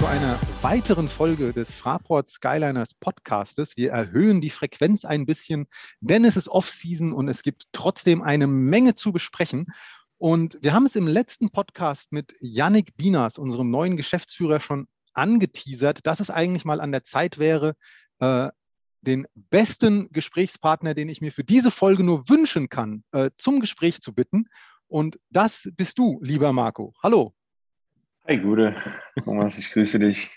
zu einer weiteren Folge des Fraport Skyliners Podcastes. Wir erhöhen die Frequenz ein bisschen, denn es ist Off-Season und es gibt trotzdem eine Menge zu besprechen. Und wir haben es im letzten Podcast mit Yannick Binas, unserem neuen Geschäftsführer, schon angeteasert, dass es eigentlich mal an der Zeit wäre, äh, den besten Gesprächspartner, den ich mir für diese Folge nur wünschen kann, äh, zum Gespräch zu bitten. Und das bist du, lieber Marco. Hallo. Hi Gude, Thomas, ich grüße dich.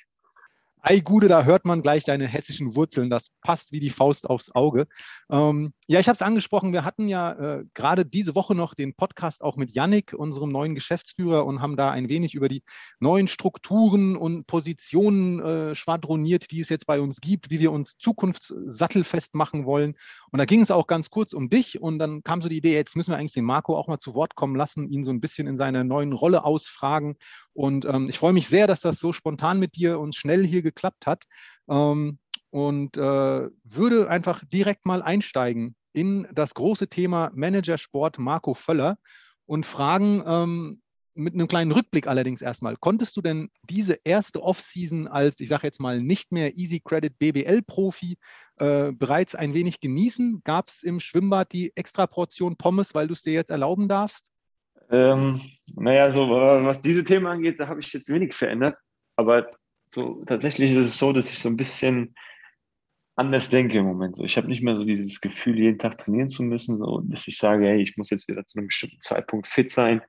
Ei Gude, da hört man gleich deine hessischen Wurzeln. Das passt wie die Faust aufs Auge. Ähm, ja, ich habe es angesprochen. Wir hatten ja äh, gerade diese Woche noch den Podcast auch mit Yannick, unserem neuen Geschäftsführer, und haben da ein wenig über die neuen Strukturen und Positionen äh, schwadroniert, die es jetzt bei uns gibt, wie wir uns zukunftssattelfest machen wollen. Und da ging es auch ganz kurz um dich. Und dann kam so die Idee, jetzt müssen wir eigentlich den Marco auch mal zu Wort kommen lassen, ihn so ein bisschen in seiner neuen Rolle ausfragen. Und ähm, ich freue mich sehr, dass das so spontan mit dir und schnell hier geklappt hat. Ähm, und äh, würde einfach direkt mal einsteigen in das große Thema Managersport Marco Völler und fragen, ähm, mit einem kleinen Rückblick allerdings erstmal, konntest du denn diese erste Offseason als, ich sage jetzt mal, nicht mehr Easy Credit BBL-Profi äh, bereits ein wenig genießen? Gab es im Schwimmbad die Extraportion Pommes, weil du es dir jetzt erlauben darfst? Ähm, naja, so was diese Themen angeht, da habe ich jetzt wenig verändert. Aber so tatsächlich ist es so, dass ich so ein bisschen anders denke im Moment. Ich habe nicht mehr so dieses Gefühl, jeden Tag trainieren zu müssen, so, dass ich sage, hey, ich muss jetzt wieder zu einem bestimmten Zeitpunkt fit sein.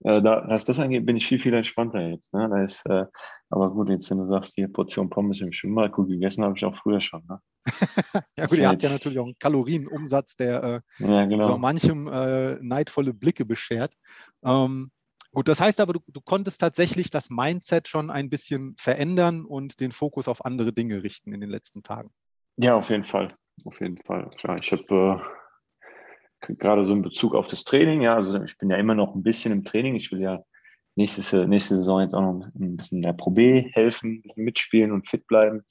Äh, da, was das angeht, bin ich viel, viel entspannter jetzt. Ne? Da ist, äh, aber gut, jetzt wenn du sagst, die Portion Pommes im Schwimmbad, gut gegessen habe ich auch früher schon. Ne? ja gut, ihr habt ja natürlich auch einen Kalorienumsatz, der äh, ja, genau. so manchem äh, neidvolle Blicke beschert. Ähm, gut, das heißt aber, du, du konntest tatsächlich das Mindset schon ein bisschen verändern und den Fokus auf andere Dinge richten in den letzten Tagen. Ja, auf jeden Fall. Auf jeden Fall. Klar, ich habe äh, gerade so in Bezug auf das Training, ja, also ich bin ja immer noch ein bisschen im Training. Ich will ja nächste, nächste Saison jetzt auch noch ein bisschen in der Pro B helfen, ein bisschen mitspielen und fit bleiben.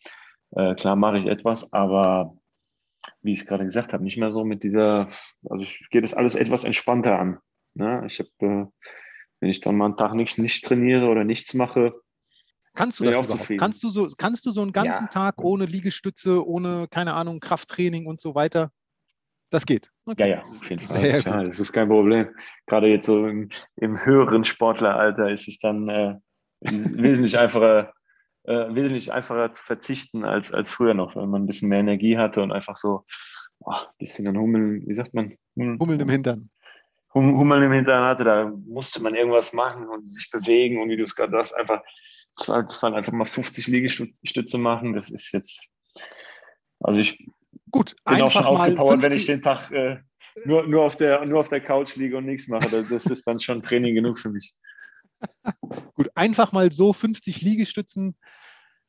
Äh, klar mache ich etwas, aber wie ich gerade gesagt habe, nicht mehr so mit dieser, also ich gehe das alles etwas entspannter an. Ne? Ich habe, äh, wenn ich dann mal einen Tag nicht, nicht trainiere oder nichts mache, Kannst du das überhaupt? Zufrieden. Kannst du so, kannst du so einen ganzen ja. Tag ohne Liegestütze, ohne, keine Ahnung, Krafttraining und so weiter? Das geht. Okay. Ja, ja, auf jeden Fall. Sehr Klar, das ist kein Problem. Gerade jetzt so im, im höheren Sportleralter ist es dann äh, wesentlich einfacher, äh, wesentlich einfacher zu verzichten als, als früher noch, wenn man ein bisschen mehr Energie hatte und einfach so oh, ein bisschen an Hummeln, wie sagt man? Hummeln im Hintern. Hummeln im Hintern hatte, da musste man irgendwas machen und sich bewegen und wie du es gerade sagst, einfach einfach mal 50 Liegestütze machen. Das ist jetzt, also ich Gut, bin auch schon ausgepowert, wenn ich den Tag äh, nur, nur, auf der, nur auf der Couch liege und nichts mache. Das, das ist dann schon Training genug für mich. Gut, einfach mal so 50 Liegestützen,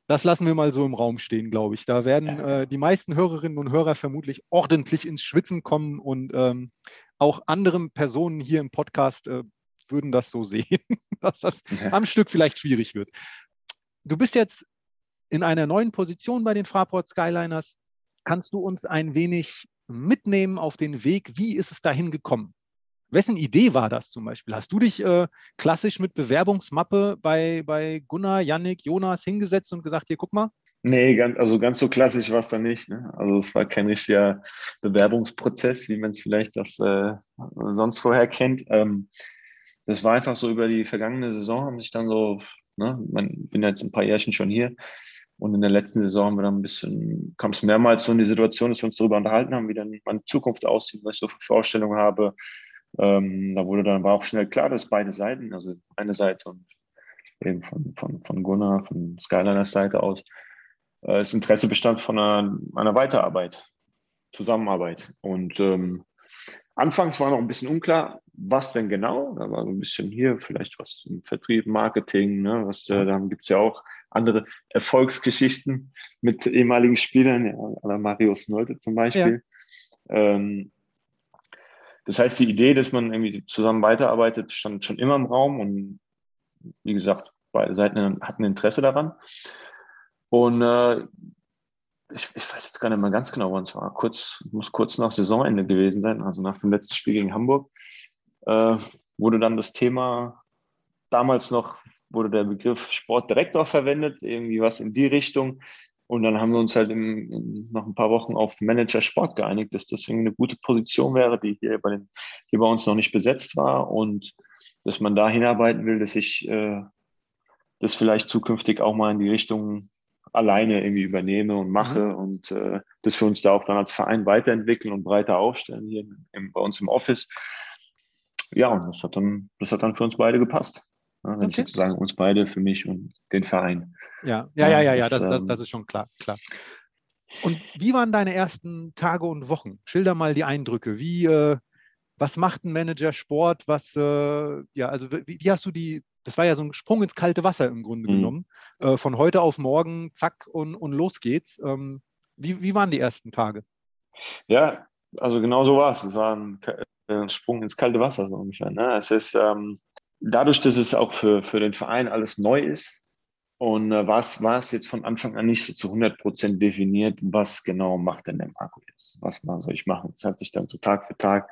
das lassen wir mal so im Raum stehen, glaube ich. Da werden äh, die meisten Hörerinnen und Hörer vermutlich ordentlich ins Schwitzen kommen und ähm, auch anderen Personen hier im Podcast äh, würden das so sehen, dass das ja. am Stück vielleicht schwierig wird. Du bist jetzt in einer neuen Position bei den Fraport Skyliners. Kannst du uns ein wenig mitnehmen auf den Weg? Wie ist es dahin gekommen? Wessen Idee war das zum Beispiel? Hast du dich äh, klassisch mit Bewerbungsmappe bei, bei Gunnar, Yannick, Jonas hingesetzt und gesagt, hier, guck mal? Nee, ganz, also ganz so klassisch war es dann nicht. Ne? Also es war kein richtiger Bewerbungsprozess, wie man es vielleicht das äh, sonst vorher kennt. Ähm, das war einfach so über die vergangene Saison haben sich dann so, ne, man bin jetzt ein paar Jährchen schon hier und in der letzten Saison haben wir dann ein bisschen, kam es mehrmals so in die Situation, dass wir uns darüber unterhalten haben, wie dann meine Zukunft aussieht, was ich so für Vorstellungen habe. Ähm, da wurde dann war auch schnell klar, dass beide Seiten, also eine Seite und eben von, von, von Gunnar, von Skyliners Seite aus, äh, das Interesse bestand von einer, einer Weiterarbeit, Zusammenarbeit. Und ähm, Anfangs war noch ein bisschen unklar, was denn genau. Da war so ein bisschen hier vielleicht was im Vertrieb, Marketing. Ne, was, äh, dann gibt es ja auch andere Erfolgsgeschichten mit ehemaligen Spielern, ja, Marius Nolte zum Beispiel. Ja. Ähm, das heißt, die Idee, dass man irgendwie zusammen weiterarbeitet, stand schon immer im Raum und wie gesagt, beide Seiten hatten Interesse daran. Und äh, ich, ich, weiß jetzt gar nicht mehr ganz genau, wann es war. Kurz, muss kurz nach Saisonende gewesen sein, also nach dem letzten Spiel gegen Hamburg, äh, wurde dann das Thema damals noch wurde der Begriff Sportdirektor verwendet, irgendwie was in die Richtung. Und dann haben wir uns halt in, in, nach ein paar Wochen auf Manager Sport geeinigt, dass das eine gute Position wäre, die hier bei, den, hier bei uns noch nicht besetzt war und dass man da hinarbeiten will, dass ich äh, das vielleicht zukünftig auch mal in die Richtung alleine irgendwie übernehme und mache mhm. und äh, dass wir uns da auch dann als Verein weiterentwickeln und breiter aufstellen hier im, bei uns im Office. Ja, und das hat dann, das hat dann für uns beide gepasst. Wenn okay. sozusagen uns beide, für mich und den Verein. Ja, ja, ja, ja, ja, das, das, das ähm, ist schon klar, klar. Und wie waren deine ersten Tage und Wochen? Schilder mal die Eindrücke. Wie, äh, was macht ein Manager Sport? Was, äh, ja, also wie, wie, hast du die, das war ja so ein Sprung ins kalte Wasser im Grunde mhm. genommen. Äh, von heute auf morgen, zack, und, und los geht's. Ähm, wie, wie waren die ersten Tage? Ja, also genau so war es. Es war ein, ein, Sprung ins kalte Wasser, so ungefähr. Ne? Es ist, ähm, dadurch, dass es auch für, für den Verein alles neu ist, und äh, was war es jetzt von Anfang an nicht so zu 100 Prozent definiert, was genau macht denn der Marco jetzt? Was soll ich machen? Es hat sich dann so Tag für Tag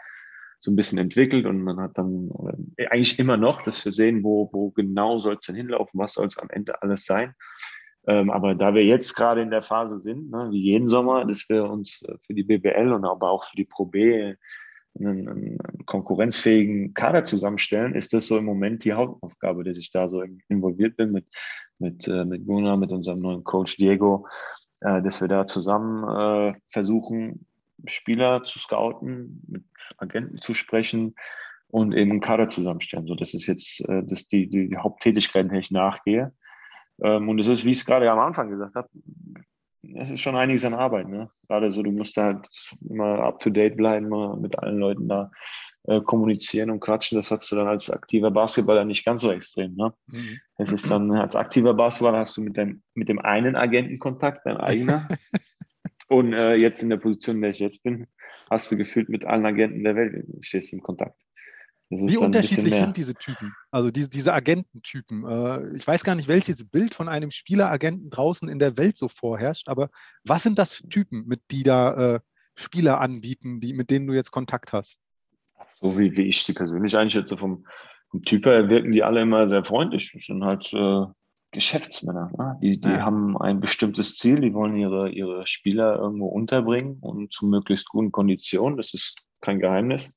so ein bisschen entwickelt und man hat dann äh, eigentlich immer noch, dass wir sehen, wo, wo genau soll es denn hinlaufen, was soll es am Ende alles sein. Ähm, aber da wir jetzt gerade in der Phase sind, ne, wie jeden Sommer, dass wir uns äh, für die BBL und aber auch für die Pro B einen, einen, konkurrenzfähigen Kader zusammenstellen, ist das so im Moment die Hauptaufgabe, dass ich da so involviert bin mit, mit, äh, mit Gunnar, mit unserem neuen Coach Diego, äh, dass wir da zusammen äh, versuchen, Spieler zu scouten, mit Agenten zu sprechen und eben einen Kader zusammenstellen. So, das ist jetzt das die, die, die Haupttätigkeit, der ich nachgehe. Ähm, und es ist, wie ich es gerade am Anfang gesagt habe, es ist schon einiges an Arbeit. Ne? Gerade so, du musst da halt immer up to date bleiben, mal mit allen Leuten da äh, kommunizieren und quatschen. Das hast du dann als aktiver Basketballer nicht ganz so extrem. Ne? Mhm. Es ist dann als aktiver Basketballer hast du mit dem, mit dem einen Agenten Kontakt, dein eigener. und äh, jetzt in der Position, in der ich jetzt bin, hast du gefühlt mit allen Agenten der Welt stehst in Kontakt. Wie unterschiedlich sind diese Typen, also diese, diese Agententypen? Äh, ich weiß gar nicht, welches Bild von einem Spieleragenten draußen in der Welt so vorherrscht, aber was sind das für Typen, mit die da äh, Spieler anbieten, die, mit denen du jetzt Kontakt hast? So wie, wie ich sie persönlich einschätze, vom, vom Typ her wirken die alle immer sehr freundlich. Das sind halt äh, Geschäftsmänner. Ne? Die, die ja. haben ein bestimmtes Ziel, die wollen ihre, ihre Spieler irgendwo unterbringen und zu möglichst guten Konditionen. Das ist kein Geheimnis.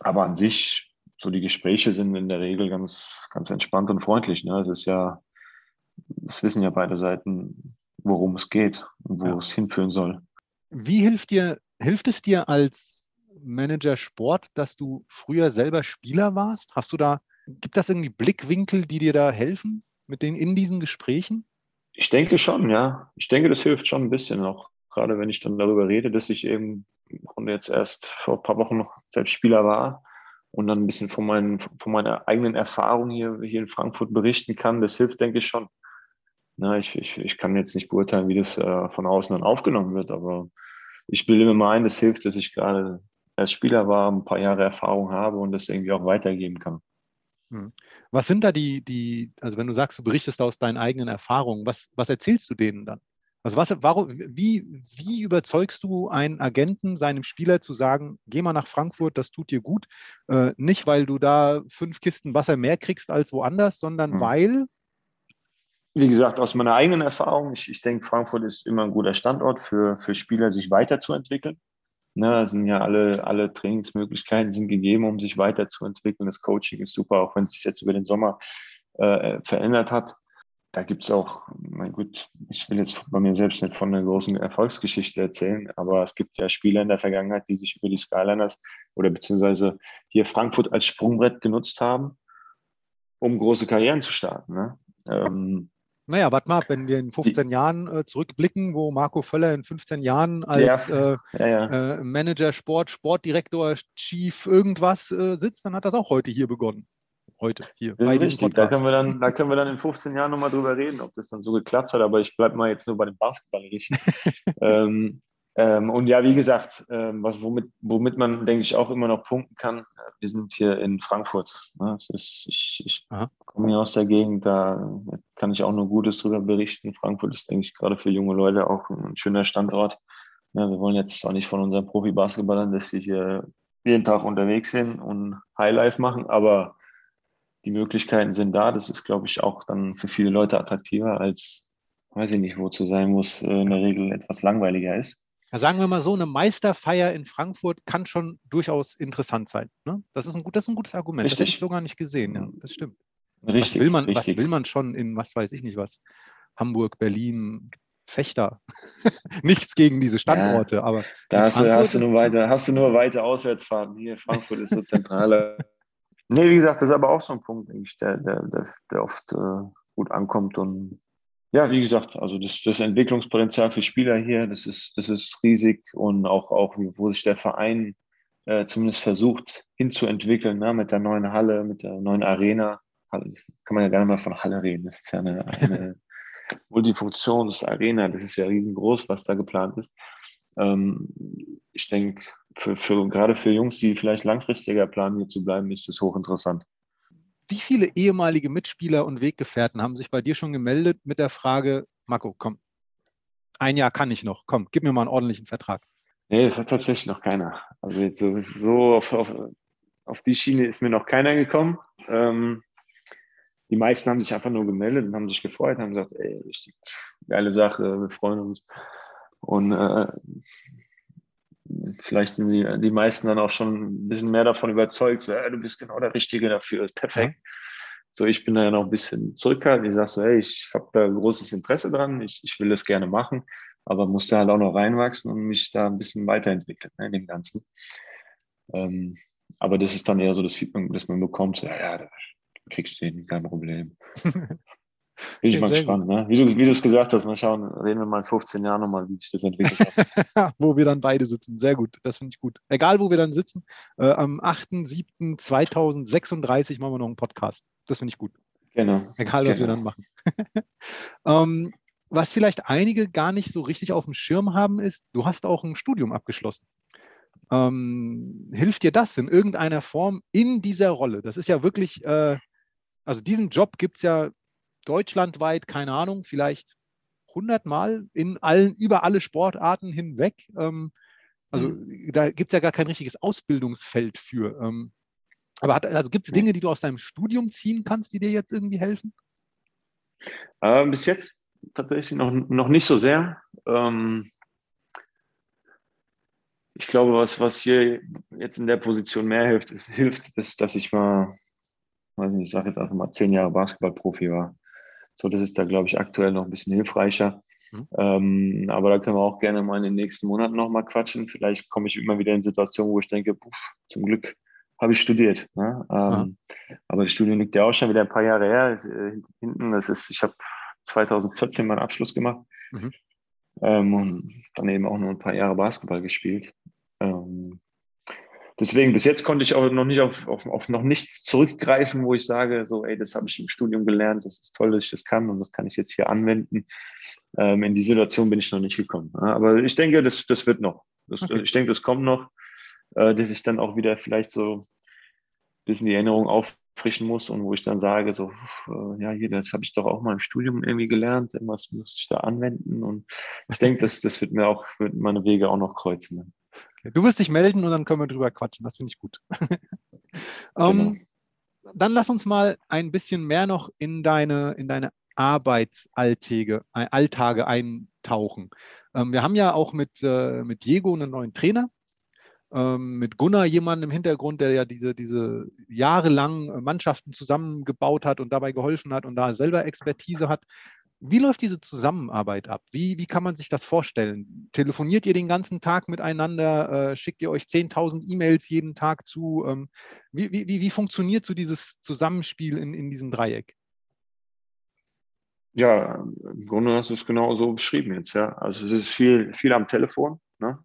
Aber an sich so die Gespräche sind in der Regel ganz, ganz entspannt und freundlich. Ne? Es ist ja, es wissen ja beide Seiten, worum es geht und wo ja. es hinführen soll. Wie hilft dir, hilft es dir als Manager Sport, dass du früher selber Spieler warst? Hast du da, gibt das irgendwie Blickwinkel, die dir da helfen mit den in diesen Gesprächen? Ich denke schon, ja. Ich denke, das hilft schon ein bisschen auch. Gerade wenn ich dann darüber rede, dass ich eben jetzt erst vor ein paar Wochen noch selbst Spieler war und dann ein bisschen von, meinen, von meiner eigenen Erfahrung hier, hier in Frankfurt berichten kann, das hilft, denke ich, schon. Na, ich, ich, ich kann jetzt nicht beurteilen, wie das äh, von außen dann aufgenommen wird, aber ich bilde mir ein, das hilft, dass ich gerade als Spieler war, ein paar Jahre Erfahrung habe und das irgendwie auch weitergeben kann. Hm. Was sind da die, die, also wenn du sagst, du berichtest aus deinen eigenen Erfahrungen, was, was erzählst du denen dann? Also was, warum, wie, wie überzeugst du einen Agenten, seinem Spieler zu sagen, geh mal nach Frankfurt, das tut dir gut? Äh, nicht, weil du da fünf Kisten Wasser mehr kriegst als woanders, sondern mhm. weil? Wie gesagt, aus meiner eigenen Erfahrung, ich, ich denke, Frankfurt ist immer ein guter Standort für, für Spieler, sich weiterzuentwickeln. Ne, sind ja alle, alle Trainingsmöglichkeiten sind gegeben, um sich weiterzuentwickeln. Das Coaching ist super, auch wenn es sich jetzt über den Sommer äh, verändert hat da gibt es auch, mein gut, ich will jetzt bei mir selbst nicht von einer großen Erfolgsgeschichte erzählen, aber es gibt ja Spieler in der Vergangenheit, die sich über die Skyliners oder beziehungsweise hier Frankfurt als Sprungbrett genutzt haben, um große Karrieren zu starten. Ne? Ähm, naja, warte mal, wenn wir in 15 die, Jahren äh, zurückblicken, wo Marco Völler in 15 Jahren als ja, äh, ja, ja. Äh, Manager Sport, Sportdirektor, Chief irgendwas äh, sitzt, dann hat das auch heute hier begonnen heute hier. Das ist richtig. Da können, wir dann, da können wir dann in 15 Jahren nochmal drüber reden, ob das dann so geklappt hat. Aber ich bleibe mal jetzt nur bei dem Basketballerischen. ähm, ähm, und ja, wie gesagt, ähm, was, womit, womit man, denke ich, auch immer noch punkten kann, wir sind hier in Frankfurt. Ne? Ist, ich, ich komme hier aus der Gegend, da kann ich auch nur Gutes drüber berichten. Frankfurt ist, denke ich, gerade für junge Leute auch ein schöner Standort. Ja, wir wollen jetzt auch nicht von unseren Profi-Basketballern, dass sie hier jeden Tag unterwegs sind und Highlife machen, aber die Möglichkeiten sind da. Das ist, glaube ich, auch dann für viele Leute attraktiver als, weiß ich nicht, wo zu sein muss, äh, in der Regel etwas langweiliger ist. Ja, sagen wir mal so, eine Meisterfeier in Frankfurt kann schon durchaus interessant sein. Ne? Das, ist ein das ist ein gutes Argument. Richtig. Das habe ich so gar nicht gesehen. Ja, das stimmt. Richtig, was, will man, richtig. was will man schon in, was weiß ich nicht was, Hamburg, Berlin, Fechter. Nichts gegen diese Standorte, ja, aber. Da hast du, hast, du nur weiter, hast du nur weite Auswärtsfahrten. Hier, Frankfurt ist so zentraler. nee, wie gesagt, das ist aber auch so ein Punkt, der, der, der, der oft äh, gut ankommt. Und ja, wie gesagt, also das, das Entwicklungspotenzial für Spieler hier, das ist, das ist riesig und auch, auch wo sich der Verein äh, zumindest versucht hinzuentwickeln, ne, mit der neuen Halle, mit der neuen Arena. Kann man ja gar nicht mal von Halle reden. Das ist ja eine, eine Multifunktionsarena, das ist ja riesengroß, was da geplant ist. Ähm, ich denke, für, für, gerade für Jungs, die vielleicht langfristiger planen, hier zu bleiben, ist das hochinteressant. Wie viele ehemalige Mitspieler und Weggefährten haben sich bei dir schon gemeldet mit der Frage, Marco, komm, ein Jahr kann ich noch, komm, gib mir mal einen ordentlichen Vertrag? Nee, das hat tatsächlich noch keiner. Also jetzt so, so auf, auf, auf, die Schiene ist mir noch keiner gekommen. Ähm, die meisten haben sich einfach nur gemeldet und haben sich gefreut, haben gesagt, ey, richtig geile Sache, wir freuen uns. Und äh, vielleicht sind die, die meisten dann auch schon ein bisschen mehr davon überzeugt, so, ey, du bist genau der Richtige dafür, ist perfekt. So, ich bin da ja noch ein bisschen zurückhaltend. Ich sage so, hey, ich habe da großes Interesse dran, ich, ich will das gerne machen, aber musste halt auch noch reinwachsen und mich da ein bisschen weiterentwickeln ne, in dem Ganzen. Ähm, aber das ist dann eher so das Feedback, das man bekommt, so, ja, ja, kriegst du hin, kein Problem. Bin ich mal gespannt, ne? wie, du, wie du es gesagt hast. Mal schauen, reden wir mal in 15 Jahren nochmal, wie sich das entwickelt hat. wo wir dann beide sitzen. Sehr gut, das finde ich gut. Egal, wo wir dann sitzen, äh, am 8.7.2036 machen wir noch einen Podcast. Das finde ich gut. Genau. Egal, was genau. wir dann machen. ähm, was vielleicht einige gar nicht so richtig auf dem Schirm haben, ist, du hast auch ein Studium abgeschlossen. Ähm, hilft dir das in irgendeiner Form in dieser Rolle? Das ist ja wirklich, äh, also diesen Job gibt es ja deutschlandweit, keine Ahnung, vielleicht 100 Mal in allen, über alle Sportarten hinweg. Ähm, also mhm. da gibt es ja gar kein richtiges Ausbildungsfeld für. Ähm, aber hat, also gibt es Dinge, die du aus deinem Studium ziehen kannst, die dir jetzt irgendwie helfen? Ähm, bis jetzt tatsächlich noch, noch nicht so sehr. Ähm, ich glaube, was, was hier jetzt in der Position mehr hilft, ist, hilft, ist, dass ich mal, weiß nicht, ich sage jetzt einfach mal zehn Jahre Basketballprofi war. So, das ist da, glaube ich, aktuell noch ein bisschen hilfreicher. Mhm. Ähm, aber da können wir auch gerne mal in den nächsten Monaten nochmal quatschen. Vielleicht komme ich immer wieder in Situationen, wo ich denke, puh, zum Glück habe ich studiert. Ne? Ähm, aber das Studium liegt ja auch schon wieder ein paar Jahre her. Äh, hinten, das ist, ich habe 2014 meinen Abschluss gemacht. Mhm. Ähm, und dann eben auch noch ein paar Jahre Basketball gespielt. Ähm, deswegen, bis jetzt konnte ich auch noch nicht auf, auf, auf, noch nichts zurückgreifen, wo ich sage, so, ey, das habe ich im Studium gelernt, das ist toll, dass ich das kann und das kann ich jetzt hier anwenden. Ähm, in die Situation bin ich noch nicht gekommen. Aber ich denke, das, das wird noch. Das, okay. Ich denke, das kommt noch, äh, dass ich dann auch wieder vielleicht so ein bisschen die Erinnerung auffrischen muss und wo ich dann sage, so, äh, ja, hier, das habe ich doch auch mal im Studium irgendwie gelernt, irgendwas muss ich da anwenden und ich denke, das, das wird mir auch, wird meine Wege auch noch kreuzen. Du wirst dich melden und dann können wir drüber quatschen. Das finde ich gut. um, genau. Dann lass uns mal ein bisschen mehr noch in deine, in deine Arbeitsalltage äh, Alltage eintauchen. Ähm, wir haben ja auch mit, äh, mit Diego einen neuen Trainer, ähm, mit Gunnar jemanden im Hintergrund, der ja diese, diese jahrelang Mannschaften zusammengebaut hat und dabei geholfen hat und da selber Expertise hat. Wie läuft diese Zusammenarbeit ab? Wie, wie kann man sich das vorstellen? Telefoniert ihr den ganzen Tag miteinander? Äh, schickt ihr euch 10.000 E-Mails jeden Tag zu? Ähm, wie, wie, wie funktioniert so dieses Zusammenspiel in, in diesem Dreieck? Ja, im Grunde hast du es genau so beschrieben jetzt. Ja. Also es ist viel, viel am Telefon. Ne?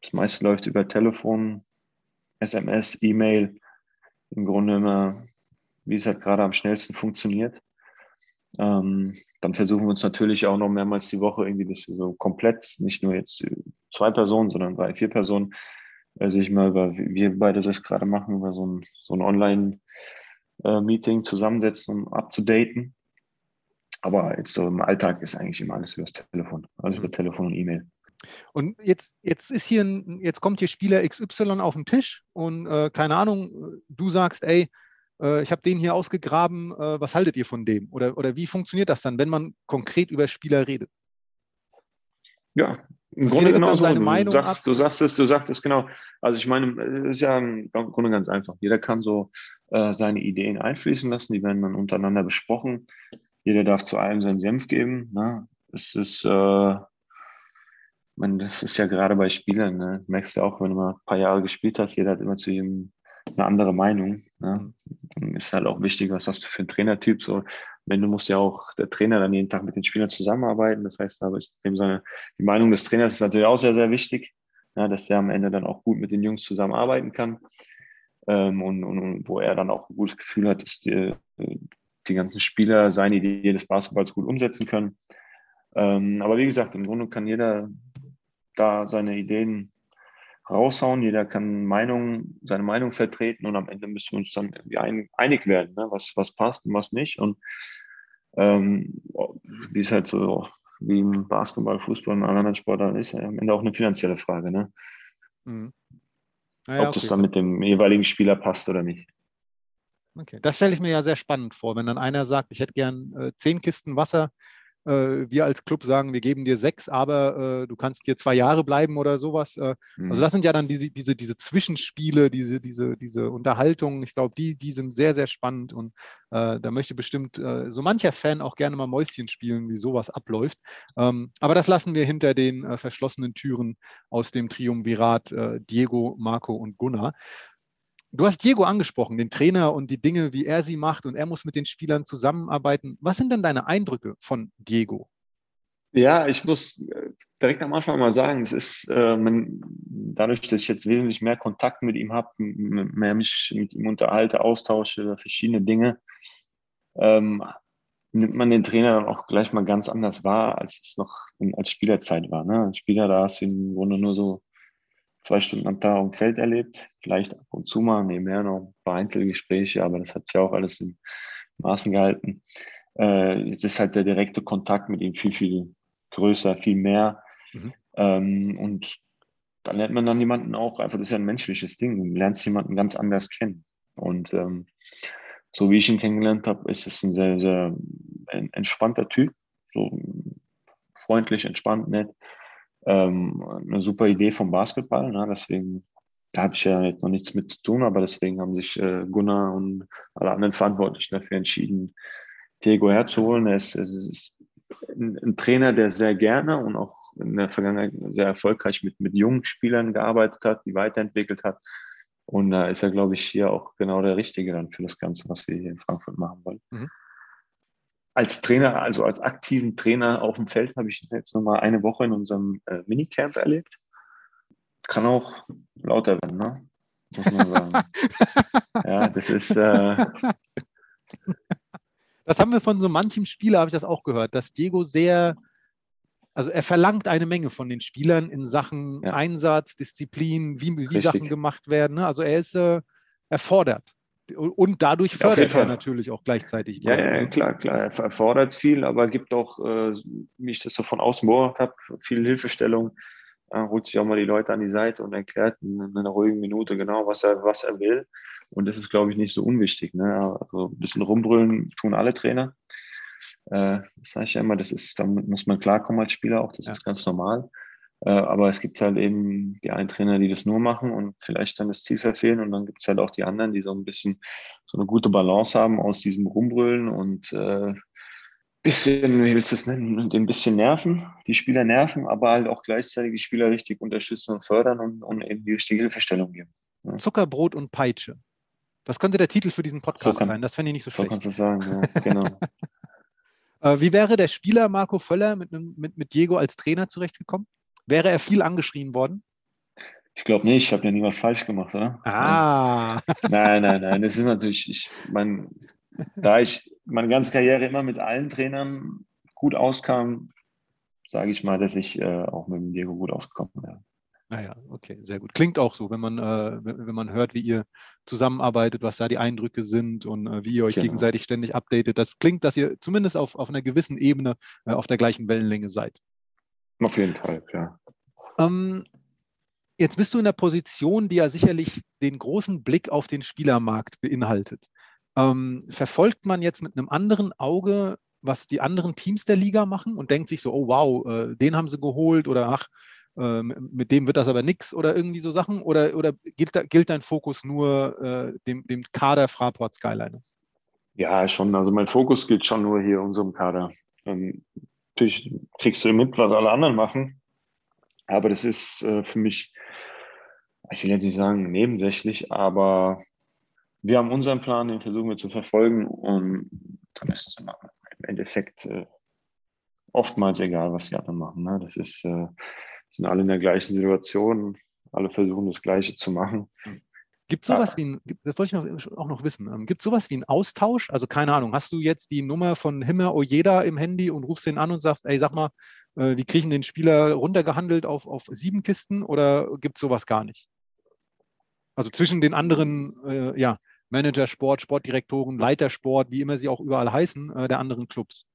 Das meiste läuft über Telefon, SMS, E-Mail. Im Grunde immer, wie es halt gerade am schnellsten funktioniert. Ähm, dann versuchen wir uns natürlich auch noch mehrmals die Woche irgendwie das so komplett, nicht nur jetzt zwei Personen, sondern drei, vier Personen, also ich mal über, wie wir beide das gerade machen, über so ein, so ein Online-Meeting äh, zusammensetzen, um abzudaten. Aber jetzt so im Alltag ist eigentlich immer alles über das Telefon, also über Telefon und E-Mail. Und jetzt, jetzt ist hier ein, jetzt kommt hier Spieler XY auf den Tisch und äh, keine Ahnung, du sagst, ey, äh, ich habe den hier ausgegraben, äh, was haltet ihr von dem? Oder, oder wie funktioniert das dann, wenn man konkret über Spieler redet? Ja, im Grunde genau so. Seine Du Meinung sagst, du sagst es, du sagst es genau. Also ich meine, es ist ja im Grunde ganz einfach. Jeder kann so äh, seine Ideen einfließen lassen, die werden dann untereinander besprochen. Jeder darf zu allem seinen Senf geben. Ne? Es ist, äh, man, das ist ja gerade bei Spielern, ne? merkst du auch, wenn du mal ein paar Jahre gespielt hast, jeder hat immer zu jedem eine andere Meinung. Ne? Ist halt auch wichtig, was hast du für einen Trainertyp. So, wenn du musst ja auch der Trainer dann jeden Tag mit den Spielern zusammenarbeiten. Das heißt, da ist dem seine, die Meinung des Trainers ist natürlich auch sehr, sehr wichtig, ja, dass der am Ende dann auch gut mit den Jungs zusammenarbeiten kann. Ähm, und, und, und, wo er dann auch ein gutes Gefühl hat, dass die, die ganzen Spieler seine Idee des Basketballs gut umsetzen können. Ähm, aber wie gesagt, im Grunde kann jeder da seine Ideen raushauen, jeder kann Meinung, seine Meinung vertreten und am Ende müssen wir uns dann irgendwie ein, einig werden, ne? was, was passt und was nicht. Und ähm, wie es halt so wie im Basketball, Fußball und anderen Sportarten ist, am Ende auch eine finanzielle Frage. Ne? Mhm. Ja, Ob okay. das dann mit dem jeweiligen Spieler passt oder nicht. Okay, das stelle ich mir ja sehr spannend vor, wenn dann einer sagt, ich hätte gern äh, zehn Kisten Wasser wir als Club sagen, wir geben dir sechs, aber äh, du kannst hier zwei Jahre bleiben oder sowas. Äh, mhm. Also das sind ja dann diese, diese, diese Zwischenspiele, diese, diese, diese Unterhaltungen. Ich glaube, die, die sind sehr, sehr spannend und äh, da möchte bestimmt äh, so mancher Fan auch gerne mal Mäuschen spielen, wie sowas abläuft. Ähm, aber das lassen wir hinter den äh, verschlossenen Türen aus dem Triumvirat Diego, Marco und Gunnar. Du hast Diego angesprochen, den Trainer und die Dinge, wie er sie macht und er muss mit den Spielern zusammenarbeiten. Was sind denn deine Eindrücke von Diego? Ja, ich muss äh, direkt am Anfang mal sagen, es ist äh, man, dadurch, dass ich jetzt wesentlich mehr Kontakt mit ihm habe, mehr mich mit ihm unterhalte, austausche verschiedene Dinge, ähm, nimmt man den Trainer dann auch gleich mal ganz anders wahr, als es noch als Spielerzeit war. Ne? Als Spieler, da hast du ihn im Grunde nur so zwei Stunden am Tag am Feld erlebt, vielleicht ab und zu mal, nebenher noch ein paar Einzelgespräche, aber das hat sich auch alles in Maßen gehalten. Äh, jetzt ist halt der direkte Kontakt mit ihm viel, viel größer, viel mehr. Mhm. Ähm, und dann lernt man dann jemanden auch, einfach, das ist ja ein menschliches Ding, du lernst jemanden ganz anders kennen. Und ähm, so wie ich ihn kennengelernt habe, ist es ein sehr, sehr entspannter Typ, so freundlich, entspannt, nett ähm, eine super Idee vom Basketball. Ne? Deswegen da hatte ich ja jetzt noch nichts mit zu tun, aber deswegen haben sich äh, Gunnar und alle anderen Verantwortlichen dafür entschieden, Diego herzuholen. Er ist, er ist ein, ein, Trainer, der sehr gerne und auch in der Vergangenheit sehr erfolgreich mit, mit jungen Spielern gearbeitet hat, die weiterentwickelt hat. Und da ist er, glaube ich, hier auch genau der Richtige dann für das Ganze, was wir hier in Frankfurt machen wollen. Mhm als Trainer, also als aktiven Trainer auf dem Feld, habe ich jetzt nochmal eine Woche in unserem äh, Minicamp erlebt. Kann auch lauter werden, ne? Muss man sagen. ja, das ist. Äh, das haben wir von so manchem Spieler, habe ich das auch gehört, dass Diego sehr, also er verlangt eine Menge von den Spielern in Sachen ja. Einsatz, Disziplin, wie, wie Sachen gemacht werden. Ne? Also er ist äh, erfordert. Und dadurch fördert er natürlich auch gleichzeitig. Ja, ja, ne? klar, klar. Er erfordert viel, aber gibt auch, äh, wie ich das so von außen beobachtet habe, viel Hilfestellung. Er holt sich auch mal die Leute an die Seite und erklärt in, einer ruhigen Minute genau, was er, was er will. Und das ist, glaube ich, nicht so unwichtig. Ne? Also ein bisschen rumbrüllen tun alle Trainer. Äh, das sage ich ja immer, das ist, damit muss man klarkommen als Spieler auch, das ja. ist ganz normal. Äh, aber es gibt halt eben die einen Trainer, die das nur machen und vielleicht dann das Ziel verfehlen. Und dann gibt es halt auch die anderen, die so ein bisschen so eine gute Balance haben aus diesem Rumbrüllen und äh, bisschen, wie willst du es nennen, und ein bisschen nerven, die Spieler nerven, aber halt auch gleichzeitig die Spieler richtig unterstützen und fördern und, und eben die richtige Hilfestellung geben. Ja. Zuckerbrot und Peitsche. Das könnte der Titel für diesen Podcast so kann, sein. Das fände ich nicht so schlecht. So kannst du sagen, ja, genau. Äh, wie wäre der Spieler Marco Völler mit, mit, mit Diego als Trainer zurechtgekommen? Wäre er viel angeschrien worden? Ich glaube nicht, ich habe ja nie was falsch gemacht, oder? Ah. Nein, nein, nein. Das ist natürlich, ich mein, da ich meine ganze Karriere immer mit allen Trainern gut auskam, sage ich mal, dass ich äh, auch mit dem Diego gut ausgekommen wäre. Naja, ah okay, sehr gut. Klingt auch so, wenn man, äh, wenn man hört, wie ihr zusammenarbeitet, was da die Eindrücke sind und äh, wie ihr euch genau. gegenseitig ständig updatet. Das klingt, dass ihr zumindest auf, auf einer gewissen Ebene äh, auf der gleichen Wellenlänge seid. Auf jeden Fall, klar. Ähm, jetzt bist du in der Position, die ja sicherlich den großen Blick auf den Spielermarkt beinhaltet. Ähm, verfolgt man jetzt mit einem anderen Auge, was die anderen Teams der Liga machen und denkt sich so, oh wow, äh, den haben sie geholt oder ach, äh, mit dem wird das aber nichts oder irgendwie so Sachen? Oder, oder gilt, gilt dein Fokus nur äh, dem, dem Kader Fraport Skyliners? Ja, schon. Also mein Fokus gilt schon nur hier unserem Kader. Ähm, natürlich kriegst du mit, was alle anderen machen, aber das ist äh, für mich, ich will jetzt nicht sagen nebensächlich, aber wir haben unseren Plan, den versuchen wir zu verfolgen und dann ist es immer im Endeffekt äh, oftmals egal, was die anderen machen. Ne? Das ist, äh, sind alle in der gleichen Situation, alle versuchen das Gleiche zu machen. Gibt es sowas wie ein, das wollte ich noch, auch noch wissen, ähm, gibt es sowas wie einen Austausch? Also keine Ahnung, hast du jetzt die Nummer von Himmer Ojeda im Handy und rufst den an und sagst, ey, sag mal, äh, wie kriegen den Spieler runtergehandelt auf, auf sieben Kisten oder gibt es sowas gar nicht? Also zwischen den anderen, äh, ja, Manager Sport, Sportdirektoren, Leiter Sport, wie immer sie auch überall heißen, äh, der anderen Clubs?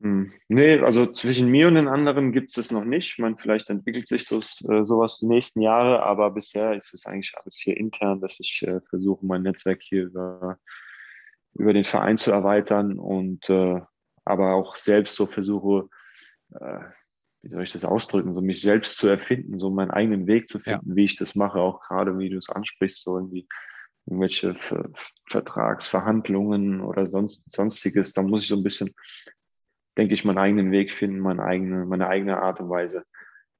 Hm. Nee, also zwischen mir und den anderen gibt es es noch nicht. Ich meine, vielleicht entwickelt sich so, äh, sowas die nächsten Jahre, aber bisher ist es eigentlich alles hier intern, dass ich äh, versuche, mein Netzwerk hier über, über den Verein zu erweitern und äh, aber auch selbst so versuche, äh, wie soll ich das ausdrücken, so mich selbst zu erfinden, so meinen eigenen Weg zu finden, ja. wie ich das mache, auch gerade wie du es ansprichst, so irgendwie irgendwelche Vertragsverhandlungen oder sonst, sonstiges, da muss ich so ein bisschen, denke ich, meinen eigenen Weg finden, meine eigene, meine eigene Art und Weise,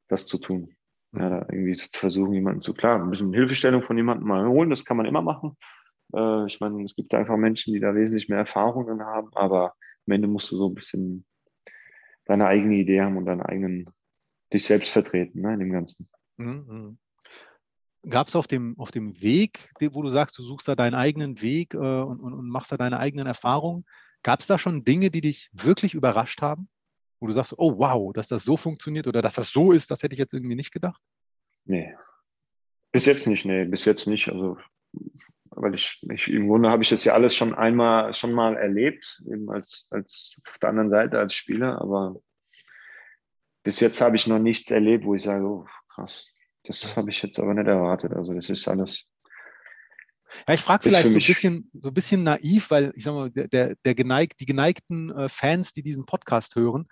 das zu tun. Ja, irgendwie versuchen, jemanden zu, klar, ein bisschen Hilfestellung von jemandem mal holen, das kann man immer machen. Äh, ich meine, es gibt einfach Menschen, die da wesentlich mehr Erfahrungen haben, aber am Ende musst du so ein bisschen deine eigene Idee haben und deinen eigenen, dich selbst vertreten ne, in dem Ganzen. Mhm. mhm gab es auf dem, auf dem Weg, wo du sagst, du suchst da deinen eigenen Weg äh, und, und, und, machst da deine eigenen Erfahrungen, gab es da schon Dinge, die dich wirklich überrascht haben? Wo du sagst, oh wow, dass das so funktioniert oder dass das so ist, das hätte ich jetzt irgendwie nicht gedacht? Nee. Bis jetzt nicht, nee, bis jetzt nicht. Also, weil ich, ich im Grunde habe ich das ja alles schon einmal, schon mal erlebt, eben als, als auf der anderen Seite als Spieler, aber bis jetzt habe ich noch nichts erlebt, wo ich sage, oh, krass, das habe ich jetzt aber nicht erwartet. Also das ist alles. Ja, ich frage vielleicht so ein, bisschen, so ein bisschen naiv, weil ich sage mal, der, der geneigt, die geneigten äh, Fans, die diesen Podcast hören,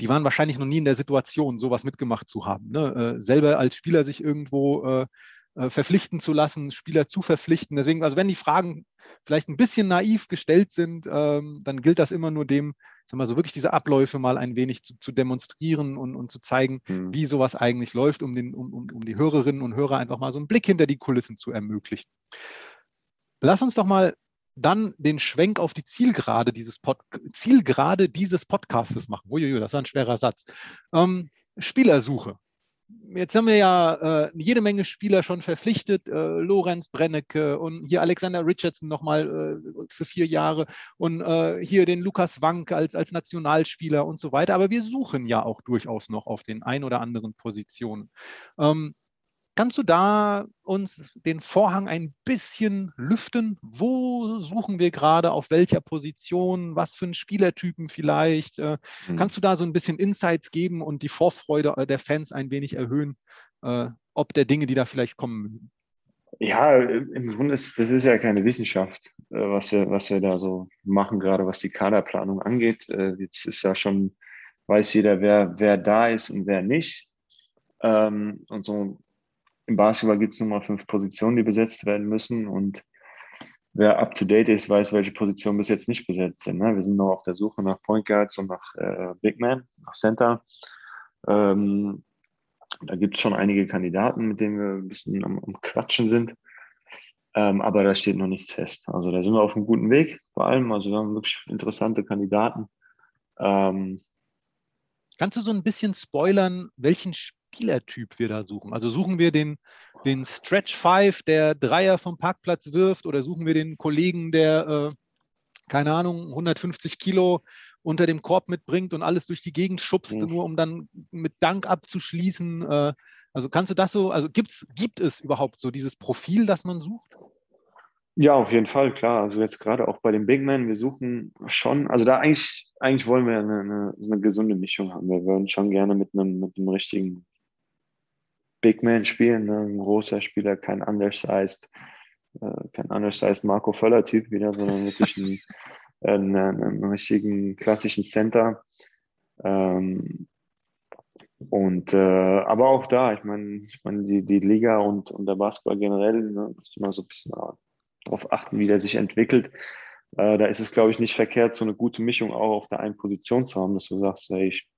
die waren wahrscheinlich noch nie in der Situation, sowas mitgemacht zu haben. Ne? Äh, selber als Spieler sich irgendwo äh, äh, verpflichten zu lassen, Spieler zu verpflichten. Deswegen, also wenn die Fragen vielleicht ein bisschen naiv gestellt sind, ähm, dann gilt das immer nur dem, sagen wir so wirklich diese Abläufe mal ein wenig zu, zu demonstrieren und, und, zu zeigen, mhm. wie sowas eigentlich läuft, um, den, um, um, um die Hörerinnen und Hörer einfach mal so einen Blick hinter die Kulissen zu ermöglichen. Lass uns doch mal dann den Schwenk auf die Zielgerade dieses, Pod Zielgerade dieses Podcastes machen. Uiuiui, das war ein schwerer Satz. Ähm, Spielersuche jetzt haben wir ja äh, jede Menge Spieler schon verpflichtet, äh, Lorenz Brennecke und hier Alexander Richardson nochmal äh, für vier Jahre und äh, hier den Lukas Wank als, als Nationalspieler und so weiter. Aber wir suchen ja auch durchaus noch auf den ein oder anderen Positionen. Ähm, Kannst du da uns den Vorhang ein bisschen lüften? Wo suchen wir gerade, auf welcher Position, was für einen Spielertypen vielleicht? Äh, mhm. Kannst du da so ein bisschen Insights geben und die Vorfreude äh, der Fans ein wenig erhöhen, äh, ob der Dinge, die da vielleicht kommen Ja, im Grunde ist das ist ja keine Wissenschaft, was wir, was wir da so machen, gerade was die Kaderplanung angeht. Jetzt ist ja schon, weiß jeder, wer, wer da ist und wer nicht. Ähm, und so im Basketball gibt es nun mal fünf Positionen, die besetzt werden müssen und wer up to date ist, weiß, welche Positionen bis jetzt nicht besetzt sind. Ne? Wir sind noch auf der Suche nach Point Guards und nach äh, Big Man, nach Center. Ähm, da gibt es schon einige Kandidaten, mit denen wir ein bisschen am, am Quatschen sind. Ähm, aber da steht noch nichts fest. Also da sind wir auf einem guten Weg, vor allem. Also wir haben wirklich interessante Kandidaten. Ähm, Kannst du so ein bisschen spoilern, welchen Spielertyp wir da suchen? Also suchen wir den, den Stretch Five, der Dreier vom Parkplatz wirft, oder suchen wir den Kollegen, der, äh, keine Ahnung, 150 Kilo unter dem Korb mitbringt und alles durch die Gegend schubst, mhm. nur um dann mit Dank abzuschließen? Äh, also kannst du das so, also gibt's, gibt es überhaupt so dieses Profil, das man sucht? Ja, auf jeden Fall, klar. Also jetzt gerade auch bei den Big Men, wir suchen schon, also da eigentlich, eigentlich wollen wir eine, eine, eine gesunde Mischung haben. Wir würden schon gerne mit einem, mit einem richtigen Big Man spielen, ne? ein großer Spieler, kein undersized, äh, kein undersized Marco Völler-Typ wieder, sondern wirklich ein, einen, einen, richtigen klassischen Center. Ähm, und äh, aber auch da, ich meine, ich meine, die, die Liga und, und der Basketball generell, ne, muss immer so ein bisschen darauf achten, wie der sich entwickelt. Äh, da ist es, glaube ich, nicht verkehrt, so eine gute Mischung auch auf der einen Position zu haben, dass du sagst, hey, ich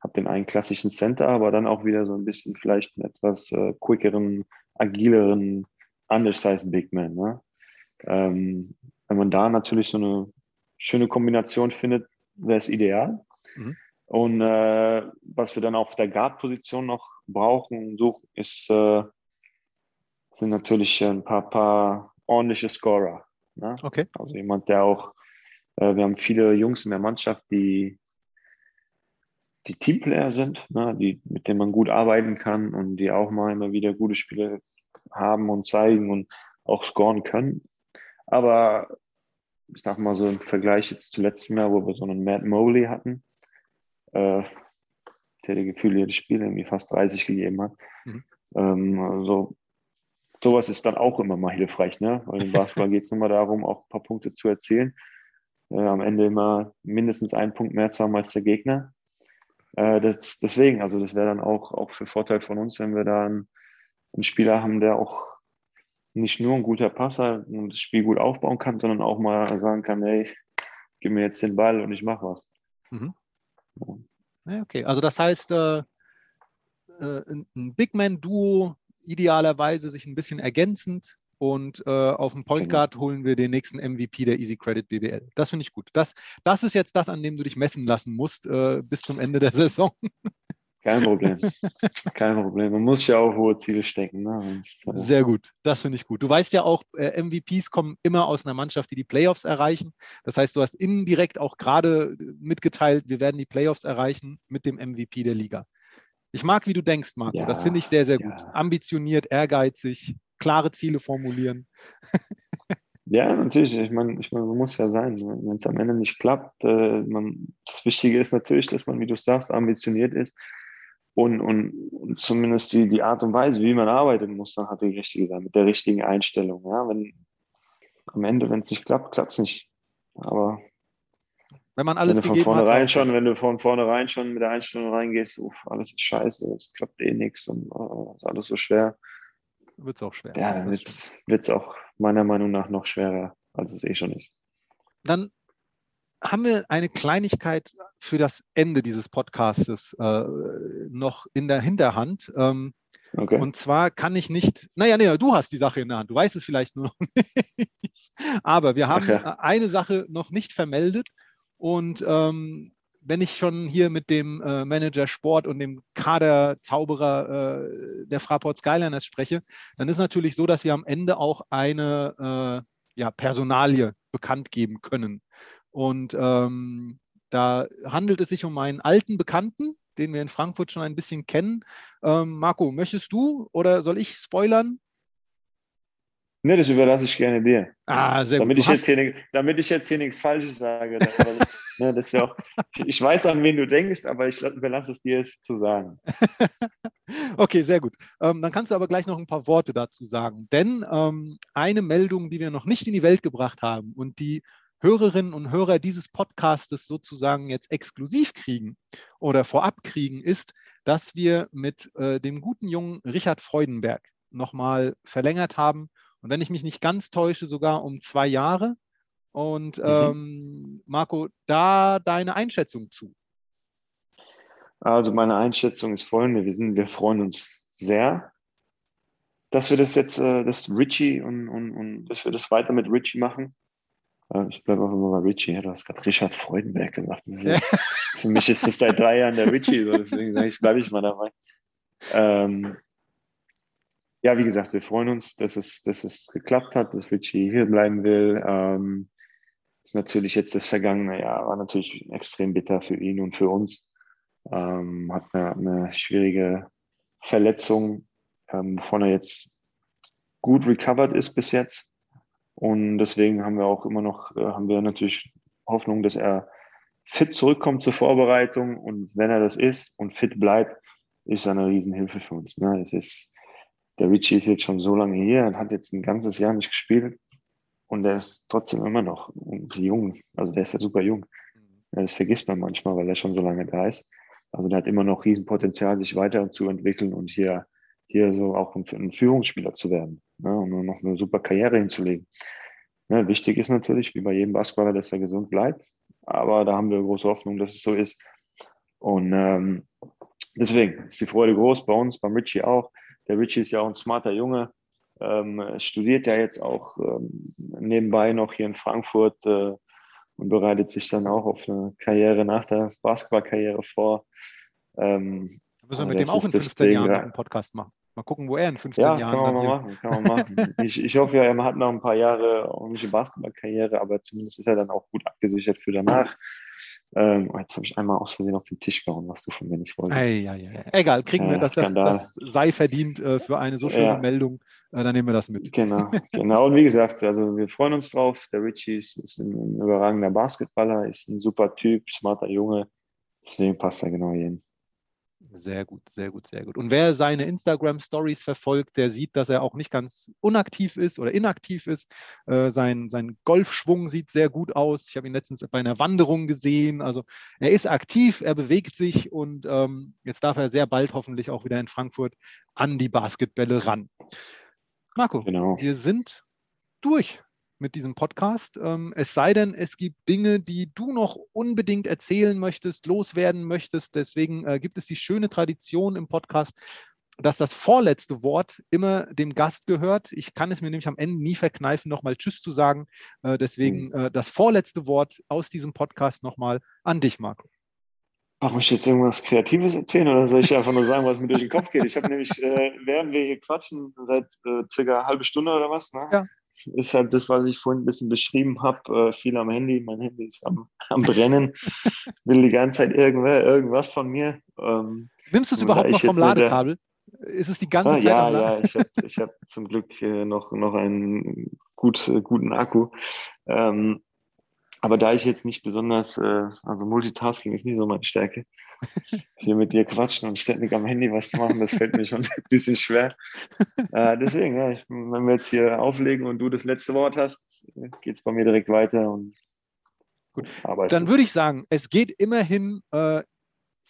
habe den einen klassischen Center, aber dann auch wieder so ein bisschen vielleicht einen etwas äh, quickeren, agileren, undersized Big Man. Ne? Ähm, wenn man da natürlich so eine schöne Kombination findet, wäre es ideal. Mhm. Und äh, was wir dann auf der Guard-Position noch brauchen und suchen, ist, äh, sind natürlich ein paar, paar ordentliche Scorer. Ne? Okay. Also jemand, der auch, äh, wir haben viele Jungs in der Mannschaft, die, die Teamplayer sind, ne? die, mit denen man gut arbeiten kann und die auch mal immer wieder gute Spiele haben und zeigen und auch scoren können. Aber ich sag mal so im Vergleich jetzt zu letztem Jahr, wo wir so einen Matt Moley hatten, äh, der die Gefühle jedes Spiel irgendwie fast 30 gegeben hat. Mhm. Ähm, also sowas ist dann auch immer mal hilfreich, ne? Weil im Basketball geht es immer darum, auch ein paar Punkte zu erzielen. Äh, am Ende immer mindestens einen Punkt mehr zu haben als der Gegner. Äh, das, deswegen, also das wäre dann auch, auch für Vorteil von uns, wenn wir da einen, einen, Spieler haben, der auch nicht nur ein guter Passer und das Spiel gut aufbauen kann, sondern auch mal sagen kann, hey, gib mir jetzt den Ball und ich mache was. Mhm. Ja. Okay, also das heißt, äh, äh ein Big Man-Duo idealerweise sich ein bisschen ergänzend und äh, auf dem Point genau. Guard holen wir den nächsten MVP der Easy Credit BBL. Das finde ich gut. Das, das ist jetzt das, an dem du dich messen lassen musst äh, bis zum Ende der Saison. Kein Problem. Kein Problem. Man muss ja auch hohe Ziele stecken. Ne? Äh, Sehr gut. Das finde ich gut. Du weißt ja auch, äh, MVPs kommen immer aus einer Mannschaft, die die Playoffs erreichen. Das heißt, du hast indirekt auch gerade mitgeteilt, wir werden die Playoffs erreichen mit dem MVP der Liga. Ich mag, wie du denkst, Marco. Ja, das finde ich sehr, sehr gut. Ja. Ambitioniert, ehrgeizig, klare Ziele formulieren. ja, natürlich. Ich meine, ich mein, man muss ja sein. Wenn es am Ende nicht klappt, äh, man, das Wichtige ist natürlich, dass man, wie du sagst, ambitioniert ist und, und, und zumindest die, die Art und Weise, wie man arbeiten muss, dann hat die richtige sein, mit der richtigen Einstellung. Ja? Wenn, am Ende, wenn es nicht klappt, klappt es nicht. Aber wenn man alles wenn du von vornherein hat, schon, wenn du von vornherein schon mit der Einstellung reingehst, uff, alles ist scheiße, es klappt eh nichts und uh, ist alles so schwer. Wird es auch schwer. Ja, dann wird es auch meiner Meinung nach noch schwerer, als es eh schon ist. Dann haben wir eine Kleinigkeit für das Ende dieses Podcastes äh, noch in der Hinterhand. Ähm, okay. Und zwar kann ich nicht, naja, nee, du hast die Sache in der Hand, du weißt es vielleicht nur noch nicht. Aber wir haben ja. eine Sache noch nicht vermeldet und ähm, wenn ich schon hier mit dem äh, Manager Sport und dem Kaderzauberer äh, der Fraport Skyliners spreche, dann ist natürlich so, dass wir am Ende auch eine äh, ja, Personalie bekannt geben können. Und ähm, da handelt es sich um einen alten Bekannten, den wir in Frankfurt schon ein bisschen kennen. Ähm, Marco, möchtest du oder soll ich spoilern? Ne, das überlasse ich gerne dir. Ah, sehr damit gut. Ich jetzt hier, damit ich jetzt hier nichts Falsches sage. ne, das auch, ich weiß, an wen du denkst, aber ich überlasse es dir jetzt zu sagen. okay, sehr gut. Ähm, dann kannst du aber gleich noch ein paar Worte dazu sagen. Denn ähm, eine Meldung, die wir noch nicht in die Welt gebracht haben und die Hörerinnen und Hörer dieses Podcastes sozusagen jetzt exklusiv kriegen oder vorab kriegen, ist, dass wir mit äh, dem guten jungen Richard Freudenberg nochmal verlängert haben und wenn ich mich nicht ganz täusche, sogar um zwei Jahre. Und mhm. ähm, Marco, da deine Einschätzung zu. Also meine Einschätzung ist folgende. Wir, sind, wir freuen uns sehr, dass wir das jetzt, äh, das Richie und, und, und dass wir das weiter mit Richie machen. Äh, ich bleibe einfach mal bei Richie. Du hast gerade Richard Freudenberg gesagt. Ja, für mich ist das seit drei Jahren der Richie, so deswegen sage ich, bleibe ich mal dabei. Ähm, ja, wie gesagt, wir freuen uns, dass es, dass es geklappt hat, dass Richie hier bleiben will. Ähm, ist natürlich jetzt das vergangene Jahr, war natürlich extrem bitter für ihn und für uns. Ähm, hat eine, eine, schwierige Verletzung, ähm, wovon er jetzt gut recovered ist bis jetzt. Und deswegen haben wir auch immer noch, äh, haben wir natürlich Hoffnung, dass er fit zurückkommt zur Vorbereitung. Und wenn er das ist und fit bleibt, ist er eine Riesenhilfe für uns. Ne? Es ist der Richie ist jetzt schon so lange hier und hat jetzt ein ganzes Jahr nicht gespielt und der ist trotzdem immer noch jung. Also der ist ja super jung. Das vergisst man manchmal, weil er schon so lange da ist. Also der hat immer noch Riesenpotenzial, sich weiterzuentwickeln und hier, hier so auch ein, ein Führungsspieler zu werden ne, und noch eine super Karriere hinzulegen. Ne, wichtig ist natürlich, wie bei jedem Basketballer, dass er gesund bleibt. Aber da haben wir große Hoffnung, dass es so ist. Und ähm, deswegen ist die Freude groß bei uns, beim Richie auch. Der Richie ist ja auch ein smarter Junge, ähm, studiert ja jetzt auch ähm, nebenbei noch hier in Frankfurt äh, und bereitet sich dann auch auf eine Karriere nach der Basketballkarriere vor. Ähm, müssen wir mit dem auch in 15 Jahren einen Podcast machen. Mal gucken, wo er in 15 ja, Jahren kann man mal machen, kann man machen. ich, ich hoffe ja, er hat noch ein paar Jahre ordentliche Basketballkarriere, aber zumindest ist er dann auch gut abgesichert für danach. Ähm, oh, jetzt habe ich einmal aus Versehen auf den Tisch gehauen, was du von mir nicht wolltest. Ei, ei, ei. Egal, kriegen ja, wir das, das, das sei verdient äh, für eine so schöne ja. Meldung. Äh, dann nehmen wir das mit. Genau, genau. Und wie gesagt, also wir freuen uns drauf. Der Richie ist, ist ein, ein überragender Basketballer, ist ein super Typ, smarter Junge. Deswegen passt er genau hin. Sehr gut, sehr gut, sehr gut. Und wer seine Instagram-Stories verfolgt, der sieht, dass er auch nicht ganz unaktiv ist oder inaktiv ist. Äh, sein, sein Golfschwung sieht sehr gut aus. Ich habe ihn letztens bei einer Wanderung gesehen. Also er ist aktiv, er bewegt sich und ähm, jetzt darf er sehr bald hoffentlich auch wieder in Frankfurt an die Basketbälle ran. Marco, genau. wir sind durch mit diesem Podcast. Ähm, es sei denn, es gibt Dinge, die du noch unbedingt erzählen möchtest, loswerden möchtest. Deswegen äh, gibt es die schöne Tradition im Podcast, dass das vorletzte Wort immer dem Gast gehört. Ich kann es mir nämlich am Ende nie verkneifen, nochmal Tschüss zu sagen. Äh, deswegen hm. äh, das vorletzte Wort aus diesem Podcast nochmal an dich, Marco. Ach, muss ich jetzt irgendwas Kreatives erzählen oder soll ich einfach nur sagen, was mir durch den Kopf geht? Ich habe nämlich, äh, während wir hier quatschen, seit äh, circa eine halbe Stunde oder was, ne? ja ist halt das, was ich vorhin ein bisschen beschrieben habe. Äh, viel am Handy. Mein Handy ist am, am Brennen. Will die ganze Zeit irgendwer, irgendwas von mir. Ähm, Nimmst du es überhaupt noch vom Ladekabel? ist es die ganze ah, Zeit ja, am Ja, ich habe ich hab zum Glück äh, noch, noch einen gut, äh, guten Akku. Ähm, aber da ich jetzt nicht besonders, äh, also Multitasking ist nicht so meine Stärke, hier mit dir quatschen und ständig am Handy was zu machen, das fällt mir schon ein bisschen schwer. Äh, deswegen, ja, ich, wenn wir jetzt hier auflegen und du das letzte Wort hast, geht es bei mir direkt weiter und Gut. Dann würde ich sagen, es geht immerhin äh,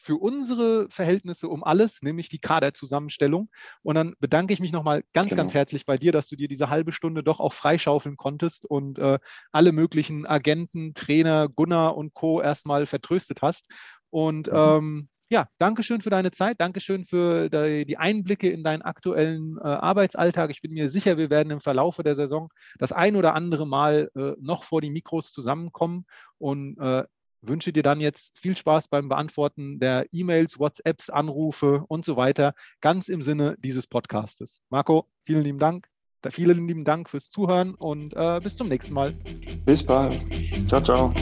für unsere Verhältnisse um alles, nämlich die Kaderzusammenstellung. Und dann bedanke ich mich nochmal ganz, genau. ganz herzlich bei dir, dass du dir diese halbe Stunde doch auch freischaufeln konntest und äh, alle möglichen Agenten, Trainer, Gunnar und Co. erstmal vertröstet hast. Und mhm. ähm, ja, Dankeschön für deine Zeit, Dankeschön für die Einblicke in deinen aktuellen äh, Arbeitsalltag. Ich bin mir sicher, wir werden im Verlaufe der Saison das ein oder andere Mal äh, noch vor die Mikros zusammenkommen und äh, wünsche dir dann jetzt viel Spaß beim Beantworten der E-Mails, WhatsApps, Anrufe und so weiter, ganz im Sinne dieses Podcastes. Marco, vielen lieben Dank. Vielen lieben Dank fürs Zuhören und äh, bis zum nächsten Mal. Bis bald. Ciao, ciao.